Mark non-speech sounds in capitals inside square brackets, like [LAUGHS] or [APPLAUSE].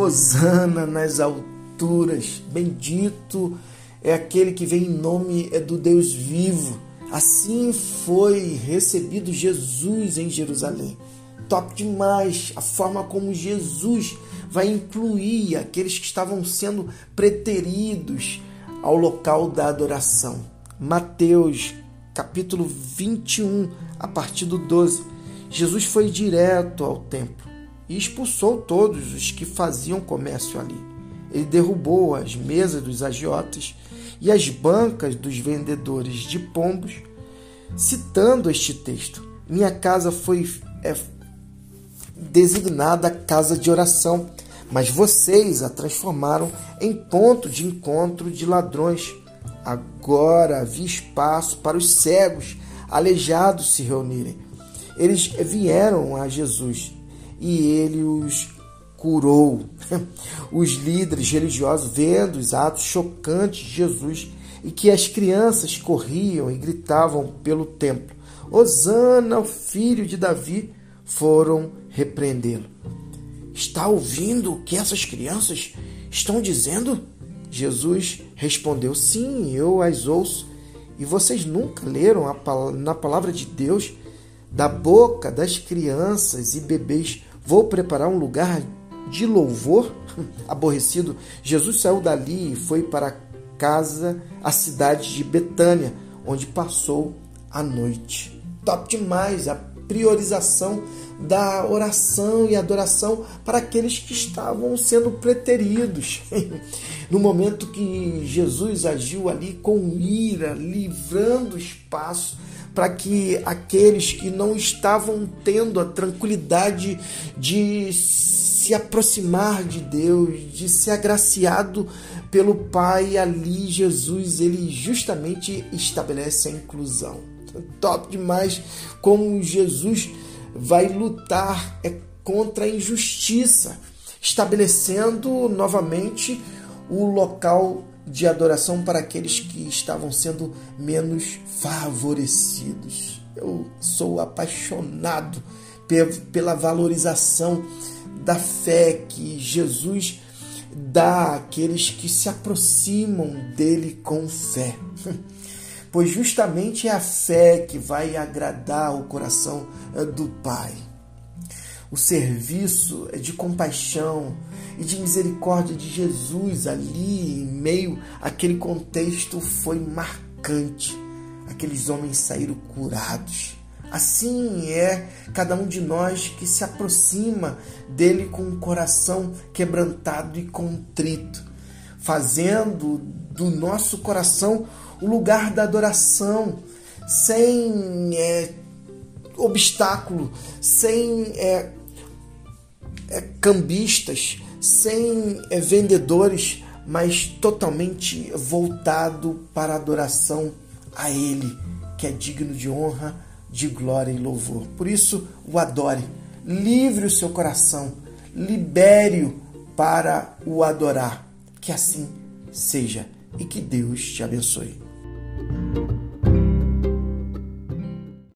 Hosana nas alturas, bendito é aquele que vem em nome é do Deus vivo. Assim foi recebido Jesus em Jerusalém. Top demais a forma como Jesus vai incluir aqueles que estavam sendo preteridos ao local da adoração. Mateus capítulo 21, a partir do 12. Jesus foi direto ao templo e expulsou todos os que faziam comércio ali. Ele derrubou as mesas dos agiotas e as bancas dos vendedores de pombos, citando este texto. Minha casa foi é, designada casa de oração, mas vocês a transformaram em ponto de encontro de ladrões. Agora havia espaço para os cegos, aleijados se reunirem. Eles vieram a Jesus e ele os curou. [LAUGHS] Os líderes religiosos, vendo os atos chocantes de Jesus e que as crianças corriam e gritavam pelo templo: Hosana, o filho de Davi, foram repreendê-lo. Está ouvindo o que essas crianças estão dizendo? Jesus respondeu: Sim, eu as ouço. E vocês nunca leram a, na palavra de Deus, da boca das crianças e bebês, vou preparar um lugar de louvor? [LAUGHS] Aborrecido, Jesus saiu dali e foi para casa, a cidade de Betânia, onde passou a noite. Top demais a priorização da oração e adoração para aqueles que estavam sendo preteridos. [LAUGHS] no momento que Jesus agiu ali com ira, livrando espaço para que aqueles que não estavam tendo a tranquilidade de se aproximar de Deus, de ser agraciado pelo Pai, ali Jesus ele justamente estabelece a inclusão. Top demais como Jesus vai lutar é contra a injustiça, estabelecendo novamente o local de adoração para aqueles que estavam sendo menos favorecidos. Eu sou apaixonado pela valorização da fé que Jesus dá àqueles que se aproximam dele com fé. [LAUGHS] pois justamente é a fé que vai agradar o coração eh, do Pai. O serviço é de compaixão e de misericórdia de Jesus ali em meio àquele contexto foi marcante. Aqueles homens saíram curados. Assim é cada um de nós que se aproxima dele com um coração quebrantado e contrito, fazendo do nosso coração o lugar da adoração, sem é, obstáculo, sem é, é, cambistas, sem é, vendedores, mas totalmente voltado para a adoração a Ele, que é digno de honra, de glória e louvor. Por isso, o adore, livre o seu coração, libere-o para o adorar. Que assim seja e que Deus te abençoe.